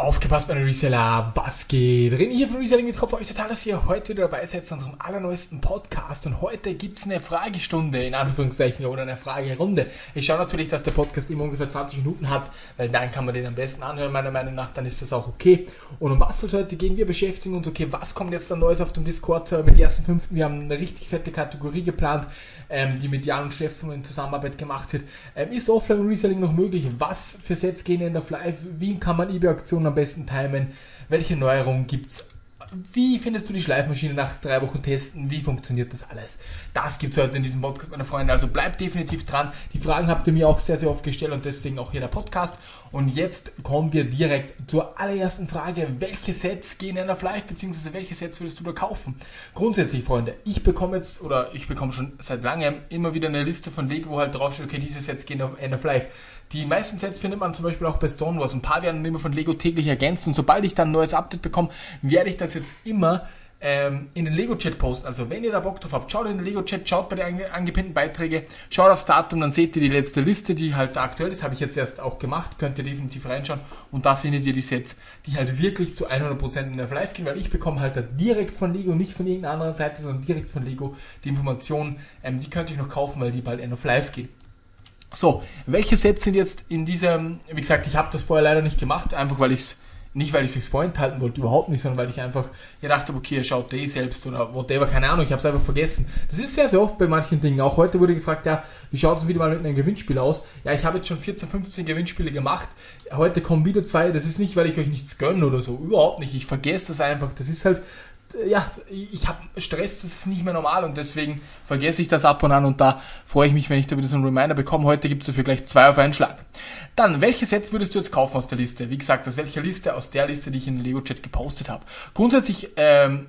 Aufgepasst, meine Reseller, was geht? René hier von Reselling mit Kopf. Euch total, dass ihr heute wieder dabei seid zu unserem allerneuesten Podcast. Und heute gibt's eine Fragestunde, in Anführungszeichen, oder eine Fragerunde. Ich schaue natürlich, dass der Podcast immer ungefähr 20 Minuten hat, weil dann kann man den am besten anhören, meiner Meinung nach. Dann ist das auch okay. Und um was soll heute gehen? Wir beschäftigen uns, okay, was kommt jetzt da Neues auf dem Discord mit den ersten fünften? Wir haben eine richtig fette Kategorie geplant, ähm, die mit Jan und Steffen in Zusammenarbeit gemacht wird. Ähm, ist Offline Reselling noch möglich? Was für Sets gehen in der Live? Wie kann man eBay-Aktionen am besten timen? Welche Neuerungen gibt's? Wie findest du die Schleifmaschine nach drei Wochen testen? Wie funktioniert das alles? Das gibt's heute in diesem Podcast, meine Freunde. Also bleibt definitiv dran. Die Fragen habt ihr mir auch sehr, sehr oft gestellt und deswegen auch hier der Podcast. Und jetzt kommen wir direkt zur allerersten Frage. Welche Sets gehen in auf Live, beziehungsweise welche Sets würdest du da kaufen? Grundsätzlich, Freunde, ich bekomme jetzt, oder ich bekomme schon seit langem immer wieder eine Liste von Lego, wo halt draufsteht, okay, diese Sets gehen auf End of Life. Die meisten Sets findet man zum Beispiel auch bei Stonewalls. Ein paar werden immer von Lego täglich ergänzt und sobald ich dann ein neues Update bekomme, werde ich das jetzt immer ähm, in den Lego-Chat posten. Also wenn ihr da Bock drauf habt, schaut in den Lego-Chat, schaut bei den ange angepinnten Beiträgen, schaut aufs Datum, dann seht ihr die letzte Liste, die halt aktuell ist. Habe ich jetzt erst auch gemacht, könnt ihr definitiv reinschauen und da findet ihr die Sets, die halt wirklich zu 100% in der Live gehen, weil ich bekomme halt da direkt von Lego, nicht von irgendeiner anderen Seite, sondern direkt von Lego die Informationen, ähm, die könnt ihr noch kaufen, weil die bald end of live gehen. So, welche Sets sind jetzt in diesem, wie gesagt, ich habe das vorher leider nicht gemacht, einfach weil ich es, nicht weil ich es vorenthalten wollte, überhaupt nicht, sondern weil ich einfach gedacht habe, okay, schaut eh selbst oder whatever, keine Ahnung, ich habe es einfach vergessen. Das ist sehr, sehr oft bei manchen Dingen. Auch heute wurde gefragt, ja, wie schaut es wieder mal mit einem Gewinnspiel aus? Ja, ich habe jetzt schon 14, 15 Gewinnspiele gemacht. Heute kommen wieder zwei. Das ist nicht, weil ich euch nichts gönne oder so, überhaupt nicht. Ich vergesse das einfach. Das ist halt ja, ich habe Stress, das ist nicht mehr normal und deswegen vergesse ich das ab und an und da freue ich mich, wenn ich da wieder so einen Reminder bekomme. Heute gibt es dafür gleich zwei auf einen Schlag. Dann, welche Sets würdest du jetzt kaufen aus der Liste? Wie gesagt, aus welcher Liste? Aus der Liste, die ich in den Lego-Chat gepostet habe. Grundsätzlich ähm,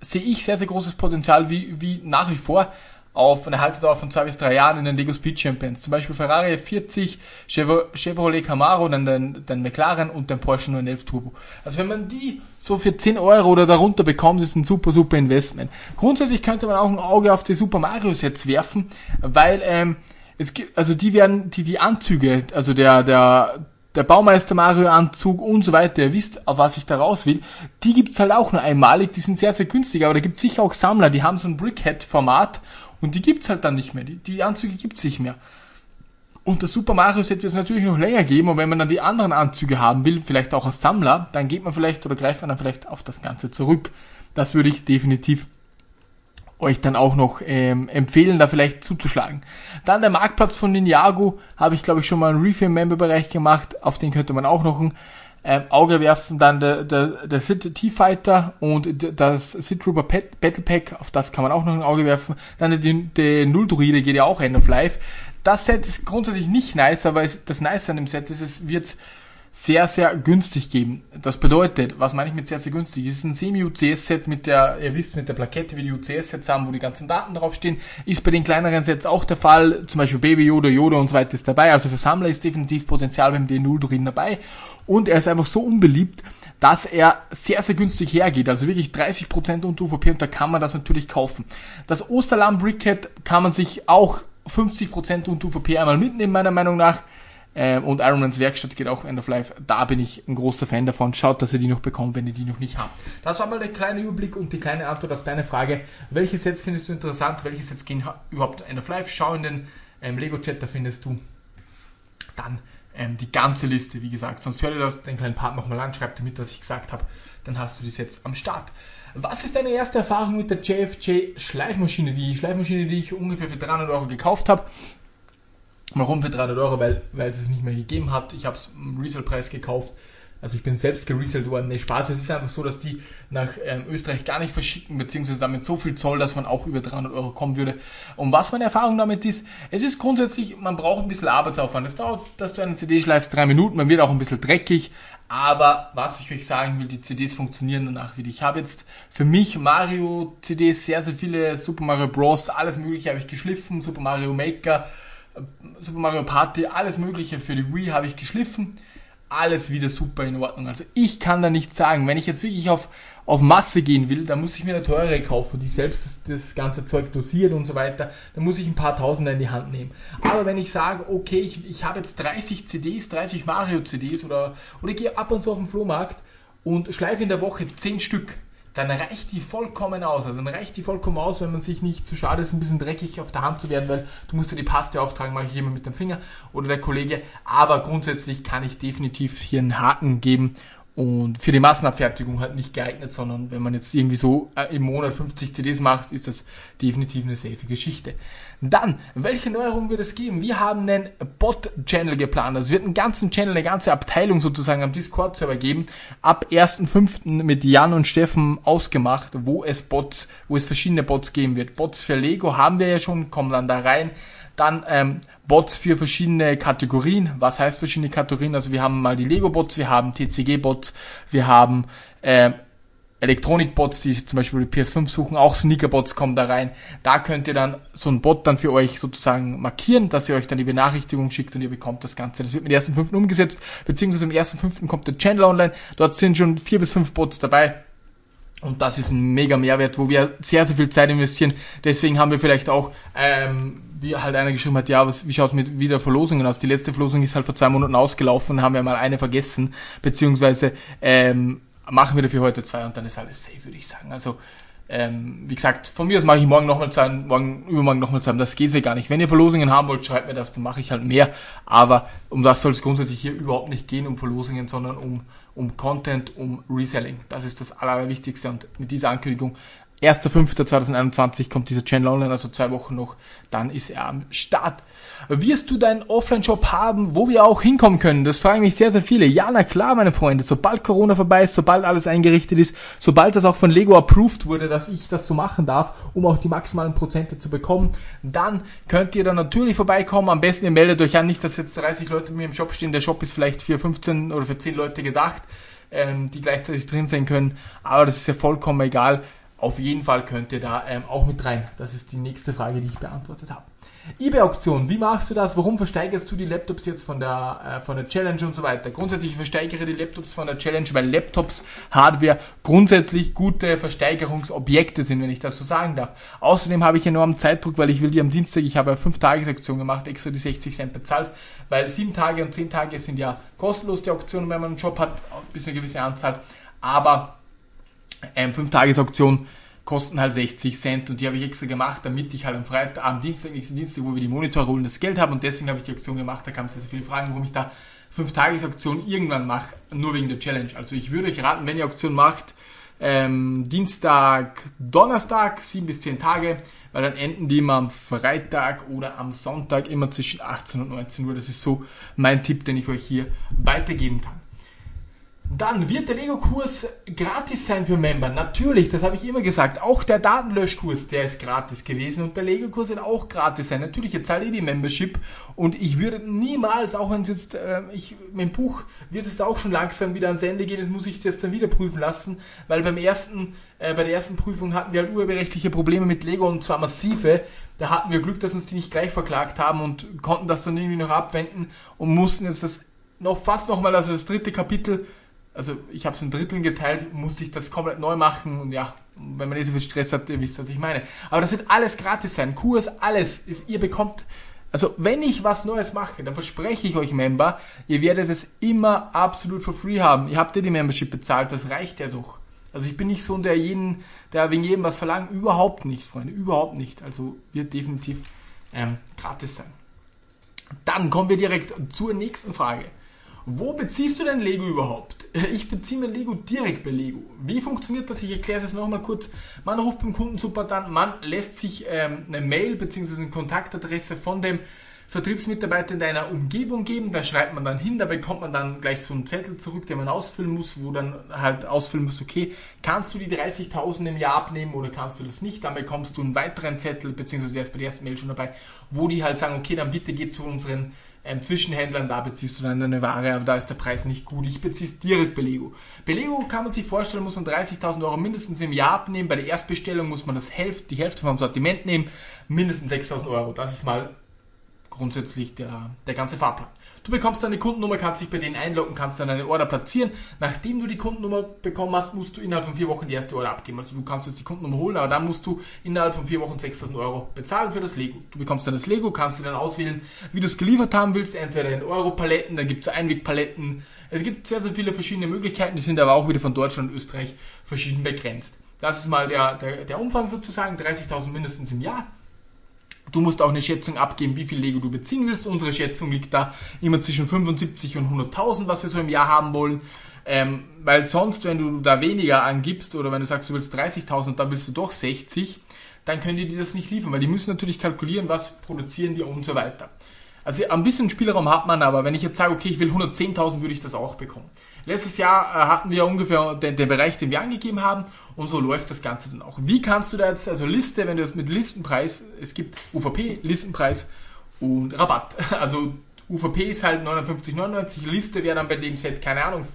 sehe ich sehr, sehr großes Potenzial, wie, wie nach wie vor auf eine Haltedauer von zwei bis drei Jahren in den Lego Speed Champions. Zum Beispiel Ferrari 40, Chevrolet Camaro, dann den, den McLaren und den Porsche 911 Turbo. Also wenn man die so für 10 Euro oder darunter bekommt, ist ein super, super Investment. Grundsätzlich könnte man auch ein Auge auf die Super Mario Sets werfen, weil ähm, es gibt, also die werden, die, die Anzüge, also der, der, der Baumeister Mario Anzug und so weiter, ihr wisst, auf was ich da raus will, die gibt's halt auch nur einmalig, die sind sehr, sehr günstig, aber da gibt's sicher auch Sammler, die haben so ein Brickhead-Format und die gibt's halt dann nicht mehr. Die, die Anzüge gibt's nicht mehr. Und das Super Mario Set wird es natürlich noch länger geben und wenn man dann die anderen Anzüge haben will, vielleicht auch als Sammler, dann geht man vielleicht oder greift man dann vielleicht auf das Ganze zurück. Das würde ich definitiv euch dann auch noch ähm, empfehlen, da vielleicht zuzuschlagen. Dann der Marktplatz von Ninjago, habe ich glaube ich schon mal einen Review-Member-Bereich gemacht, auf den könnte man auch noch ein ähm, Auge werfen. Dann der, der, der Sid T-Fighter und das Sid Trooper Battle Pack, auf das kann man auch noch ein Auge werfen. Dann der, der Null-Druide geht ja auch End of Life. Das Set ist grundsätzlich nicht nice, aber das Nice an dem Set ist, es wird sehr, sehr günstig geben. Das bedeutet, was meine ich mit sehr, sehr günstig? Es ist ein Semi-UCS-Set mit der, ihr wisst, mit der Plakette, wie die UCS-Sets haben, wo die ganzen Daten draufstehen. Ist bei den kleineren Sets auch der Fall. Zum Beispiel Baby Yoda, Yoda und so weiter ist dabei. Also für Sammler ist definitiv Potenzial beim D0 drin dabei. Und er ist einfach so unbeliebt, dass er sehr, sehr günstig hergeht. Also wirklich 30% unter UVP und da kann man das natürlich kaufen. Das Osterlamm Brickhead kann man sich auch 50% unter UVP einmal mitnehmen, meiner Meinung nach. Ähm, und Ironmans Werkstatt geht auch End of Life. Da bin ich ein großer Fan davon. Schaut, dass ihr die noch bekommt, wenn ihr die noch nicht habt. Das war mal der kleine Überblick und die kleine Antwort auf deine Frage. Welche Sets findest du interessant? Welche Sets gehen überhaupt End of Life? Schau in den ähm, Lego-Chat, da findest du dann ähm, die ganze Liste, wie gesagt. Sonst hör dir das, den kleinen Part nochmal an, schreib dir mit, was ich gesagt habe. Dann hast du die Sets am Start. Was ist deine erste Erfahrung mit der JFJ Schleifmaschine? Die Schleifmaschine, die ich ungefähr für 300 Euro gekauft habe. Warum für 300 Euro? Weil, weil es es nicht mehr gegeben hat. Ich habe es im Resale-Preis gekauft. Also ich bin selbst gereselt worden. Nee, Spaß. Es ist einfach so, dass die nach ähm, Österreich gar nicht verschicken, beziehungsweise damit so viel Zoll, dass man auch über 300 Euro kommen würde. Und was meine Erfahrung damit ist, es ist grundsätzlich, man braucht ein bisschen Arbeitsaufwand. Es dauert, dass du eine CD schleifst, drei Minuten, man wird auch ein bisschen dreckig. Aber was ich euch sagen will, die CDs funktionieren danach wieder. Ich habe jetzt für mich Mario CDs, sehr, sehr viele Super Mario Bros, alles mögliche habe ich geschliffen, Super Mario Maker, Super Mario Party, alles mögliche für die Wii habe ich geschliffen. alles wieder super in Ordnung. Also ich kann da nichts sagen. Wenn ich jetzt wirklich auf, auf Masse gehen will, dann muss ich mir eine teure kaufen, die selbst das, das ganze Zeug dosiert und so weiter. Dann muss ich ein paar Tausender in die Hand nehmen. Aber wenn ich sage, okay, ich, ich habe jetzt 30 CDs, 30 Mario CDs oder, oder ich gehe ab und zu auf den Flohmarkt und schleife in der Woche 10 Stück, dann reicht die vollkommen aus. Also dann reicht die vollkommen aus, wenn man sich nicht zu schade ist, ein bisschen dreckig auf der Hand zu werden, weil du musst ja die Paste auftragen, mache ich immer mit dem Finger oder der Kollege. Aber grundsätzlich kann ich definitiv hier einen Haken geben und für die Massenabfertigung halt nicht geeignet, sondern wenn man jetzt irgendwie so äh, im Monat 50 CDs macht, ist das definitiv eine safe Geschichte. Dann, welche Neuerungen wird es geben? Wir haben einen Bot-Channel geplant. Also es wird einen ganzen Channel, eine ganze Abteilung sozusagen am Discord-Server geben. Ab 1.5. mit Jan und Steffen ausgemacht, wo es Bots, wo es verschiedene Bots geben wird. Bots für Lego haben wir ja schon, kommen dann da rein. Dann ähm, Bots für verschiedene Kategorien. Was heißt verschiedene Kategorien? Also wir haben mal die Lego-Bots, wir haben TCG-Bots, wir haben äh, Elektronik-Bots, die zum Beispiel die PS5 suchen, auch Sneaker-Bots kommen da rein. Da könnt ihr dann so ein Bot dann für euch sozusagen markieren, dass ihr euch dann die Benachrichtigung schickt und ihr bekommt das Ganze. Das wird mit dem 1.5. umgesetzt, beziehungsweise im 1.5. kommt der Channel online. Dort sind schon vier bis fünf Bots dabei. Und das ist ein mega Mehrwert, wo wir sehr, sehr viel Zeit investieren. Deswegen haben wir vielleicht auch, ähm, wie halt einer geschrieben hat, ja, was, wie schaut's mit wieder Verlosungen aus? Die letzte Verlosung ist halt vor zwei Monaten ausgelaufen, haben wir mal eine vergessen, beziehungsweise ähm, machen wir dafür heute zwei und dann ist alles safe, würde ich sagen. Also ähm, wie gesagt, von mir aus mache ich morgen nochmal zwei, morgen, übermorgen nochmal zwei, das geht ja gar nicht. Wenn ihr Verlosungen haben wollt, schreibt mir das, dann mache ich halt mehr. Aber um das soll es grundsätzlich hier überhaupt nicht gehen, um Verlosungen, sondern um, um Content, um Reselling. Das ist das Allerwichtigste und mit dieser Ankündigung 1.5.2021 kommt dieser Channel online, also zwei Wochen noch, dann ist er am Start. Wirst du deinen Offline-Shop haben, wo wir auch hinkommen können? Das fragen mich sehr, sehr viele. Ja, na klar, meine Freunde. Sobald Corona vorbei ist, sobald alles eingerichtet ist, sobald das auch von Lego approved wurde, dass ich das so machen darf, um auch die maximalen Prozente zu bekommen, dann könnt ihr da natürlich vorbeikommen. Am besten ihr meldet euch an, nicht, dass jetzt 30 Leute bei mir im Shop stehen. Der Shop ist vielleicht für 15 oder für 10 Leute gedacht, ähm, die gleichzeitig drin sein können. Aber das ist ja vollkommen egal auf jeden Fall könnt ihr da ähm, auch mit rein. Das ist die nächste Frage, die ich beantwortet habe. eBay-Auktion, wie machst du das? Warum versteigerst du die Laptops jetzt von der, äh, von der Challenge und so weiter? Grundsätzlich versteigere die Laptops von der Challenge, weil Laptops, Hardware grundsätzlich gute Versteigerungsobjekte sind, wenn ich das so sagen darf. Außerdem habe ich enormen Zeitdruck, weil ich will die am Dienstag, ich habe eine 5-Tages-Aktion gemacht, extra die 60 Cent bezahlt, weil 7 Tage und 10 Tage sind ja kostenlos die Auktionen, wenn man einen Job hat, bis eine gewisse Anzahl. Aber ähm, 5-Tages-Auktion kosten halt 60 Cent und die habe ich extra gemacht, damit ich halt am Freitag, am Dienstag, nächsten Dienstag, wo wir die Monitore holen, das Geld habe und deswegen habe ich die Auktion gemacht. Da kamen sehr, sehr viele Fragen, warum ich da 5-Tages-Auktion irgendwann mache, nur wegen der Challenge. Also ich würde euch raten, wenn ihr Auktion macht, ähm, Dienstag, Donnerstag, 7 bis 10 Tage, weil dann enden die immer am Freitag oder am Sonntag immer zwischen 18 und 19 Uhr. Das ist so mein Tipp, den ich euch hier weitergeben kann. Dann wird der Lego-Kurs gratis sein für Member. Natürlich, das habe ich immer gesagt. Auch der Datenlöschkurs, der ist gratis gewesen und der Lego-Kurs wird auch gratis sein. Natürlich, jetzt zahle ich die Membership und ich würde niemals, auch wenn es jetzt, äh, ich, mein Buch wird es auch schon langsam wieder ans Ende gehen, das muss ich jetzt dann wieder prüfen lassen, weil beim ersten, äh, bei der ersten Prüfung hatten wir halt urheberrechtliche Probleme mit Lego und zwar massive. Da hatten wir Glück, dass uns die nicht gleich verklagt haben und konnten das dann irgendwie noch abwenden und mussten jetzt das noch fast nochmal, also das dritte Kapitel also ich habe es in Dritteln geteilt, musste ich das komplett neu machen und ja, wenn man eh so viel Stress hat, ihr wisst, was ich meine. Aber das wird alles gratis sein. Kurs, alles. Ist, ihr bekommt, also wenn ich was Neues mache, dann verspreche ich euch Member, ihr werdet es immer absolut for free haben. Ihr habt ja die Membership bezahlt, das reicht ja doch. Also ich bin nicht so der jeden, der wegen jedem was verlangt. Überhaupt nicht, Freunde, überhaupt nicht. Also wird definitiv ähm, gratis sein. Dann kommen wir direkt zur nächsten Frage. Wo beziehst du dein Lego überhaupt? Ich beziehe mein Lego direkt bei Lego. Wie funktioniert das? Ich erkläre es nochmal kurz. Man ruft beim Kundensupport an, man lässt sich ähm, eine Mail bzw. eine Kontaktadresse von dem Vertriebsmitarbeiter in deiner Umgebung geben. Da schreibt man dann hin, da bekommt man dann gleich so einen Zettel zurück, den man ausfüllen muss, wo dann halt ausfüllen muss, okay, kannst du die 30.000 im Jahr abnehmen oder kannst du das nicht? Dann bekommst du einen weiteren Zettel, beziehungsweise der ist bei der ersten Mail schon dabei, wo die halt sagen, okay, dann bitte geh zu unseren ähm, Zwischenhändlern, da beziehst du dann eine Ware, aber da ist der Preis nicht gut. Ich beziehe es direkt bei Lego. Bei Lego kann man sich vorstellen, muss man 30.000 Euro mindestens im Jahr abnehmen. Bei der Erstbestellung muss man das Hälfte, die Hälfte vom Sortiment nehmen, mindestens 6.000 Euro. Das ist mal grundsätzlich der, der ganze Fahrplan. Du bekommst deine Kundennummer, kannst dich bei denen einloggen, kannst dann eine Order platzieren. Nachdem du die Kundennummer bekommen hast, musst du innerhalb von vier Wochen die erste Order abgeben. Also du kannst jetzt die Kundennummer holen, aber dann musst du innerhalb von vier Wochen 6000 Euro bezahlen für das Lego. Du bekommst dann das Lego, kannst dir dann auswählen, wie du es geliefert haben willst, entweder in Euro-Paletten, dann gibt es Einwegpaletten. Es gibt sehr, sehr viele verschiedene Möglichkeiten, die sind aber auch wieder von Deutschland und Österreich verschieden begrenzt. Das ist mal der, der, der Umfang sozusagen, 30.000 mindestens im Jahr. Du musst auch eine Schätzung abgeben, wie viel Lego du beziehen willst. Unsere Schätzung liegt da immer zwischen 75 und 100.000, was wir so im Jahr haben wollen. Ähm, weil sonst, wenn du da weniger angibst oder wenn du sagst, du willst 30.000 und dann willst du doch 60, dann können die dir das nicht liefern, weil die müssen natürlich kalkulieren, was produzieren die und so weiter. Also ein bisschen Spielraum hat man, aber wenn ich jetzt sage, okay, ich will 110.000, würde ich das auch bekommen. Letztes Jahr äh, hatten wir ungefähr den, den, Bereich, den wir angegeben haben und so läuft das Ganze dann auch. Wie kannst du da jetzt, also Liste, wenn du das mit Listenpreis, es gibt UVP, Listenpreis und Rabatt. Also UVP ist halt 59,99, Liste wäre dann bei dem Set, keine Ahnung,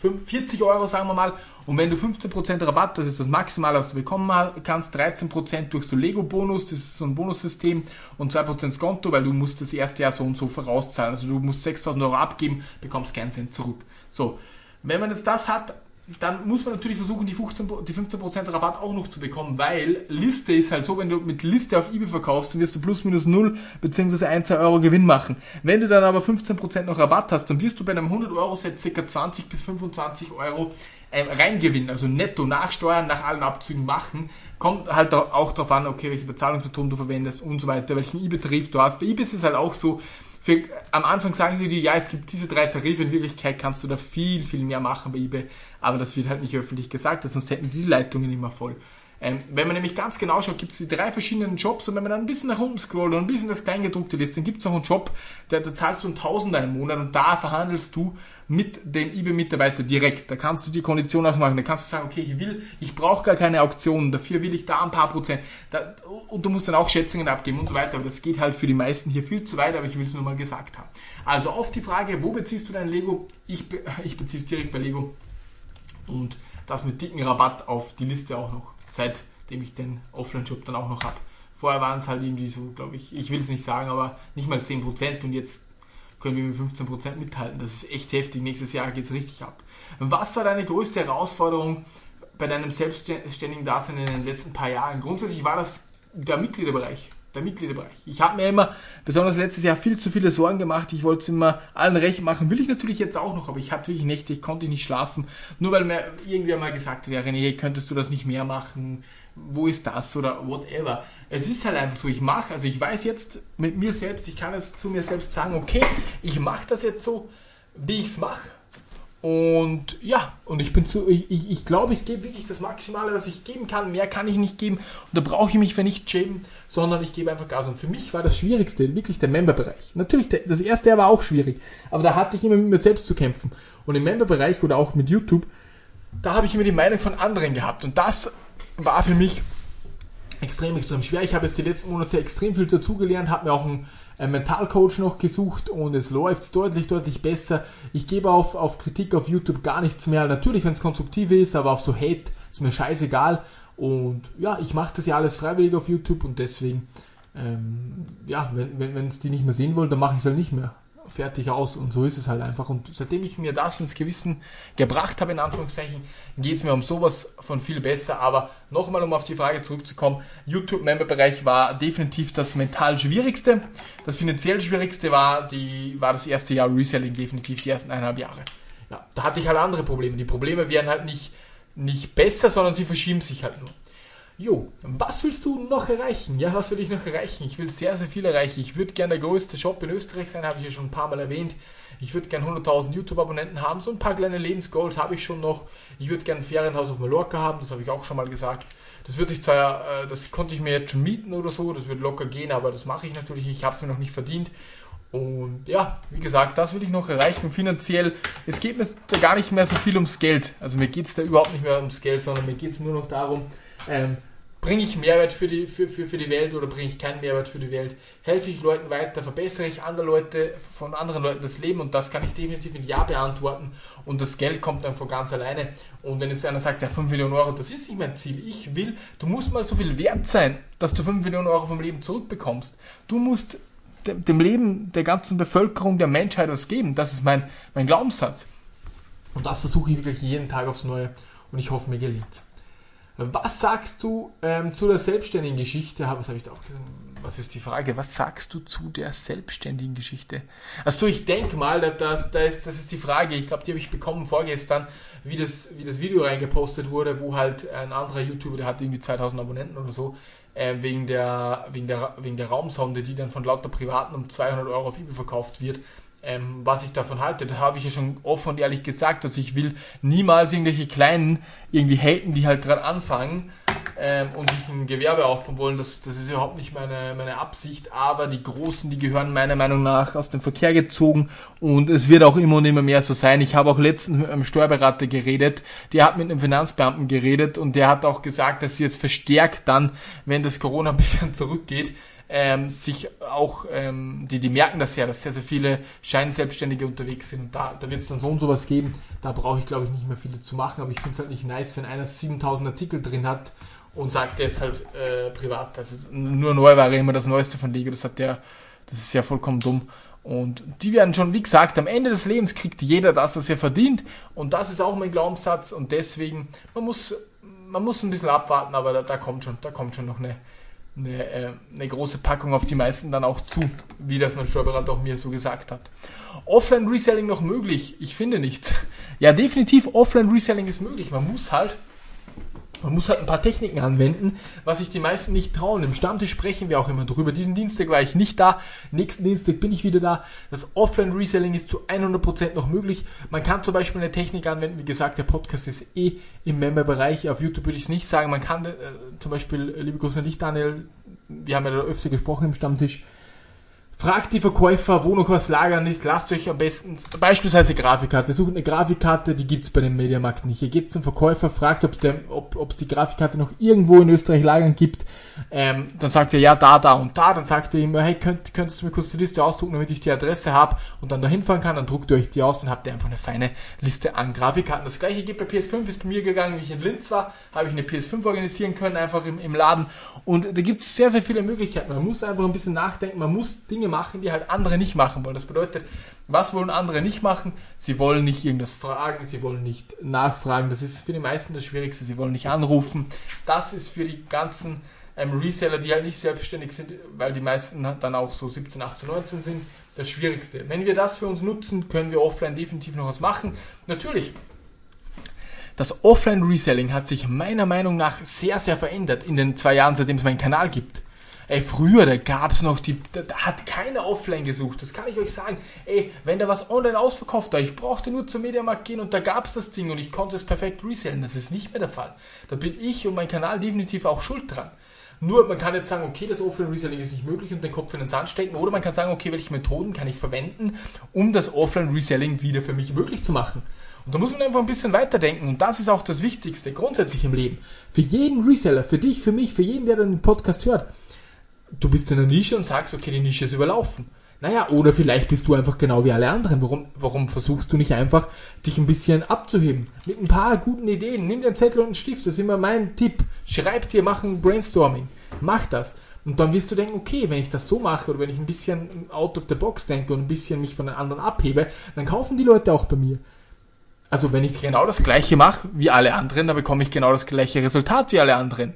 40 Euro, sagen wir mal. Und wenn du 15% Rabatt, das ist das Maximale, was du bekommen kannst, 13% durch so Lego-Bonus, das ist so ein Bonussystem, und 2% Skonto, weil du musst das erste Jahr so und so vorauszahlen. Also du musst 6000 Euro abgeben, bekommst keinen Cent zurück. So, wenn man jetzt das hat, dann muss man natürlich versuchen, die 15%, die 15% Rabatt auch noch zu bekommen, weil Liste ist halt so, wenn du mit Liste auf eBay verkaufst, dann wirst du plus minus 0 bzw. 1, 2 Euro Gewinn machen. Wenn du dann aber 15% noch Rabatt hast, dann wirst du bei einem 100 Euro Set ca. 20 bis 25 Euro ähm, reingewinnen, also netto nachsteuern, nach allen Abzügen machen. Kommt halt auch darauf an, okay, welche Bezahlungsmethoden du verwendest und so weiter, welchen eBay-Tarif du hast. Bei eBay ist es halt auch so, für, am Anfang sagen sie dir, ja, es gibt diese drei Tarife, in Wirklichkeit kannst du da viel, viel mehr machen bei eBay, aber das wird halt nicht öffentlich gesagt, sonst hätten die Leitungen immer voll. Ähm, wenn man nämlich ganz genau schaut, gibt es die drei verschiedenen Jobs und wenn man dann ein bisschen nach unten scrollt und ein bisschen das Kleingedruckte liest, dann gibt es noch einen Job, da, da zahlst du einen Tausender im Monat und da verhandelst du mit dem eBay-Mitarbeiter direkt. Da kannst du die Kondition ausmachen. Da kannst du sagen, okay, ich will, ich brauche gar keine Auktionen, dafür will ich da ein paar Prozent. Da, und du musst dann auch Schätzungen abgeben und so weiter. Aber das geht halt für die meisten hier viel zu weit, aber ich will es nur mal gesagt haben. Also oft die Frage, wo beziehst du dein Lego? Ich, ich beziehe es direkt bei Lego. Und das mit dicken Rabatt auf die Liste auch noch seitdem ich den Offline-Shop dann auch noch habe. Vorher waren es halt irgendwie so, glaube ich, ich will es nicht sagen, aber nicht mal 10% und jetzt können wir mit 15% mithalten. Das ist echt heftig. Nächstes Jahr geht es richtig ab. Was war deine größte Herausforderung bei deinem selbstständigen Dasein in den letzten paar Jahren? Grundsätzlich war das der Mitgliederbereich der Mitgliederbereich. Ich habe mir immer, besonders letztes Jahr, viel zu viele Sorgen gemacht. Ich wollte es immer allen recht machen. Will ich natürlich jetzt auch noch, aber ich hatte wirklich Nächte, ich konnte nicht schlafen. Nur weil mir irgendwer mal gesagt ja René, könntest du das nicht mehr machen? Wo ist das? Oder whatever. Es ist halt einfach so, ich mache, also ich weiß jetzt mit mir selbst, ich kann es zu mir selbst sagen, okay, ich mache das jetzt so, wie ich es mache. Und ja, und ich bin zu, ich, ich, ich glaube, ich gebe wirklich das Maximale, was ich geben kann. Mehr kann ich nicht geben. Und da brauche ich mich für nicht schämen, sondern ich gebe einfach Gas. Und für mich war das Schwierigste wirklich der Memberbereich. Natürlich, das erste war auch schwierig, aber da hatte ich immer mit mir selbst zu kämpfen. Und im Memberbereich oder auch mit YouTube, da habe ich immer die Meinung von anderen gehabt. Und das war für mich extrem, extrem schwer. Ich habe jetzt die letzten Monate extrem viel dazugelernt, habe mir auch einen, einen Mentalcoach noch gesucht und es läuft deutlich, deutlich besser. Ich gebe auf, auf Kritik auf YouTube gar nichts mehr. Natürlich, wenn es konstruktiv ist, aber auf so Hate ist mir scheißegal. Und ja, ich mache das ja alles freiwillig auf YouTube und deswegen, ähm, ja, wenn es wenn, die nicht mehr sehen wollen, dann mache ich es halt nicht mehr fertig aus und so ist es halt einfach. Und seitdem ich mir das ins Gewissen gebracht habe, in Anführungszeichen, geht es mir um sowas von viel besser. Aber nochmal, um auf die Frage zurückzukommen, YouTube-Member-Bereich war definitiv das mental schwierigste. Das finanziell schwierigste war, die, war das erste Jahr Reselling, definitiv die ersten eineinhalb Jahre. Ja, da hatte ich halt andere Probleme. Die Probleme wären halt nicht, nicht besser, sondern sie verschieben sich halt nur. Jo, was willst du noch erreichen? Ja, was will ich noch erreichen? Ich will sehr, sehr viel erreichen. Ich würde gerne der größte Shop in Österreich sein, habe ich ja schon ein paar Mal erwähnt. Ich würde gerne 100.000 YouTube-Abonnenten haben. So ein paar kleine Lebensgoals habe ich schon noch. Ich würde gerne ein Ferienhaus auf Mallorca haben, das habe ich auch schon mal gesagt. Das wird sich zwar, äh, das konnte ich mir jetzt schon mieten oder so, das wird locker gehen, aber das mache ich natürlich. Ich habe es mir noch nicht verdient. Und ja, wie gesagt, das will ich noch erreichen. Finanziell, es geht mir da gar nicht mehr so viel ums Geld. Also mir geht es da überhaupt nicht mehr ums Geld, sondern mir geht es nur noch darum, ähm, bringe ich Mehrwert für die, für, für, für die Welt oder bringe ich keinen Mehrwert für die Welt? Helfe ich Leuten weiter? Verbessere ich andere Leute, von anderen Leuten das Leben? Und das kann ich definitiv mit Ja beantworten. Und das Geld kommt dann von ganz alleine. Und wenn jetzt einer sagt, ja, 5 Millionen Euro, das ist nicht mein Ziel. Ich will, du musst mal so viel wert sein, dass du 5 Millionen Euro vom Leben zurückbekommst. Du musst dem Leben der ganzen Bevölkerung der Menschheit was geben. Das ist mein, mein Glaubenssatz. Und das versuche ich wirklich jeden Tag aufs Neue und ich hoffe, mir gelingt. Was sagst du ähm, zu der selbstständigen Geschichte? Was habe ich da auch gesagt? Was ist die Frage? Was sagst du zu der selbstständigen Geschichte? Achso, ich denke mal, das, das, ist, das ist die Frage. Ich glaube, die habe ich bekommen vorgestern, wie das, wie das Video reingepostet wurde, wo halt ein anderer YouTuber, der hat irgendwie 2000 Abonnenten oder so, äh, wegen, der, wegen, der, wegen der Raumsonde, die dann von lauter Privaten um 200 Euro auf eBay verkauft wird, ähm, was ich davon halte. Da habe ich ja schon offen und ehrlich gesagt, dass ich will niemals irgendwelche Kleinen irgendwie haten, die halt gerade anfangen ähm, und sich ein Gewerbe aufbauen wollen. Das, das ist überhaupt nicht meine, meine Absicht. Aber die Großen, die gehören meiner Meinung nach aus dem Verkehr gezogen und es wird auch immer und immer mehr so sein. Ich habe auch letztens mit einem Steuerberater geredet, der hat mit einem Finanzbeamten geredet und der hat auch gesagt, dass sie jetzt verstärkt dann, wenn das Corona ein bisschen zurückgeht, ähm, sich auch, ähm, die, die merken das ja, dass sehr, sehr viele Scheinselbstständige unterwegs sind. Und da, da wird es dann so und sowas geben. Da brauche ich, glaube ich, nicht mehr viele zu machen. Aber ich finde es halt nicht nice, wenn einer 7000 Artikel drin hat und sagt, der ist halt äh, privat. Also nur Neuware immer das Neueste von Lego. Das hat der, das ist ja vollkommen dumm. Und die werden schon, wie gesagt, am Ende des Lebens kriegt jeder das, was er verdient. Und das ist auch mein Glaubenssatz. Und deswegen, man muss, man muss ein bisschen abwarten, aber da, da kommt schon, da kommt schon noch eine, eine, äh, eine große Packung auf die meisten dann auch zu, wie das mein Steuerberater auch mir so gesagt hat. Offline Reselling noch möglich? Ich finde nichts. Ja, definitiv Offline Reselling ist möglich. Man muss halt man muss halt ein paar Techniken anwenden, was sich die meisten nicht trauen. Im Stammtisch sprechen wir auch immer drüber. Diesen Dienstag war ich nicht da. Nächsten Dienstag bin ich wieder da. Das Offline-Reselling ist zu 100% noch möglich. Man kann zum Beispiel eine Technik anwenden. Wie gesagt, der Podcast ist eh im Member-Bereich. Auf YouTube würde ich es nicht sagen. Man kann äh, zum Beispiel, äh, liebe Grüße an dich, Daniel, wir haben ja da öfter gesprochen im Stammtisch, Fragt die Verkäufer, wo noch was lagern ist. Lasst euch am besten beispielsweise Grafikkarte. Sucht eine Grafikkarte, die gibt's bei dem Mediamarkt nicht. Ihr geht zum Verkäufer, fragt, ob es ob, die Grafikkarte noch irgendwo in Österreich lagern gibt. Ähm, dann sagt er ja, da, da und da. Dann sagt er ihm, hey, könnt, könntest du mir kurz die Liste ausdrucken, damit ich die Adresse habe und dann da hinfahren kann. Dann druckt ihr euch die aus, dann habt ihr einfach eine feine Liste an Grafikkarten. Das gleiche geht bei PS5, ist bei mir gegangen, wie ich in Linz war, habe ich eine PS5 organisieren können, einfach im, im Laden. Und da gibt's sehr, sehr viele Möglichkeiten. Man muss einfach ein bisschen nachdenken, man muss Dinge Dinge machen, die halt andere nicht machen wollen. Das bedeutet, was wollen andere nicht machen? Sie wollen nicht irgendwas fragen, sie wollen nicht nachfragen. Das ist für die meisten das Schwierigste. Sie wollen nicht anrufen. Das ist für die ganzen ähm, Reseller, die halt nicht selbstständig sind, weil die meisten dann auch so 17, 18, 19 sind, das Schwierigste. Wenn wir das für uns nutzen, können wir offline definitiv noch was machen. Natürlich, das Offline-Reselling hat sich meiner Meinung nach sehr, sehr verändert in den zwei Jahren, seitdem es meinen Kanal gibt. Ey, früher, da gab's noch die, da, da, hat keiner offline gesucht. Das kann ich euch sagen. Ey, wenn da was online ausverkauft war, ich brauchte nur zum Mediamarkt gehen und da gab's das Ding und ich konnte es perfekt resellen. Das ist nicht mehr der Fall. Da bin ich und mein Kanal definitiv auch schuld dran. Nur, man kann jetzt sagen, okay, das Offline-Reselling ist nicht möglich und den Kopf in den Sand stecken. Oder man kann sagen, okay, welche Methoden kann ich verwenden, um das Offline-Reselling wieder für mich möglich zu machen. Und da muss man einfach ein bisschen weiterdenken. Und das ist auch das Wichtigste grundsätzlich im Leben. Für jeden Reseller, für dich, für mich, für jeden, der den Podcast hört du bist in einer Nische und sagst, okay, die Nische ist überlaufen. Naja, oder vielleicht bist du einfach genau wie alle anderen. Warum, warum versuchst du nicht einfach, dich ein bisschen abzuheben? Mit ein paar guten Ideen. Nimm dir einen Zettel und einen Stift, das ist immer mein Tipp. Schreib dir, mach ein Brainstorming. Mach das. Und dann wirst du denken, okay, wenn ich das so mache oder wenn ich ein bisschen out of the box denke und ein bisschen mich von den anderen abhebe, dann kaufen die Leute auch bei mir. Also wenn ich genau das gleiche mache wie alle anderen, dann bekomme ich genau das gleiche Resultat wie alle anderen.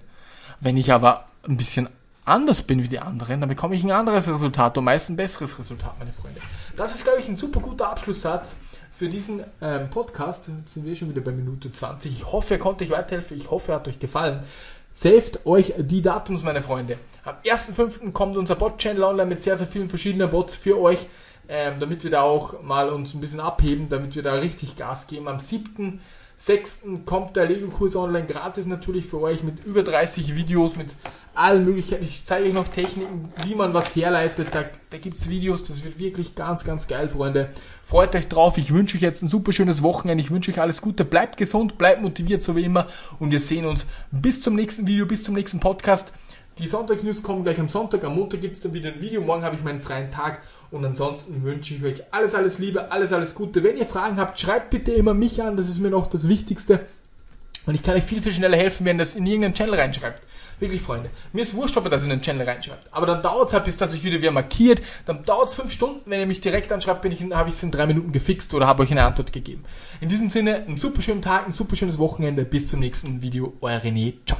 Wenn ich aber ein bisschen anders bin wie die anderen, dann bekomme ich ein anderes Resultat und meist ein besseres Resultat, meine Freunde. Das ist, glaube ich, ein super guter Abschlusssatz für diesen ähm, Podcast. Jetzt sind wir schon wieder bei Minute 20. Ich hoffe, er konnte euch weiterhelfen. Ich hoffe, er hat euch gefallen. Saved euch die Datums, meine Freunde. Am 1.5. kommt unser Bot-Channel online mit sehr, sehr vielen verschiedenen Bots für euch, ähm, damit wir da auch mal uns ein bisschen abheben, damit wir da richtig Gas geben. Am 7. 6. kommt der Lego-Kurs online gratis natürlich für euch mit über 30 Videos, mit allen Möglichkeiten. Ich zeige euch noch Techniken, wie man was herleitet. Da, da es Videos, das wird wirklich ganz, ganz geil, Freunde. Freut euch drauf. Ich wünsche euch jetzt ein super schönes Wochenende. Ich wünsche euch alles Gute. Bleibt gesund, bleibt motiviert, so wie immer. Und wir sehen uns bis zum nächsten Video, bis zum nächsten Podcast. Die Sonntagsnews kommen gleich am Sonntag. Am Montag gibt es dann wieder ein Video. Morgen habe ich meinen freien Tag. Und ansonsten wünsche ich euch alles, alles Liebe, alles, alles Gute. Wenn ihr Fragen habt, schreibt bitte immer mich an. Das ist mir noch das Wichtigste. Und ich kann euch viel, viel schneller helfen, wenn ihr das in irgendeinen Channel reinschreibt. Wirklich, Freunde. Mir ist wurscht, ob ihr das in den Channel reinschreibt. Aber dann dauert es halt, bis das euch wieder wieder markiert. Dann dauert es fünf Stunden. Wenn ihr mich direkt anschreibt, bin ich, habe ich es in drei Minuten gefixt oder habe euch eine Antwort gegeben. In diesem Sinne, einen super schönen Tag, ein super schönes Wochenende. Bis zum nächsten Video. Euer René. Ciao.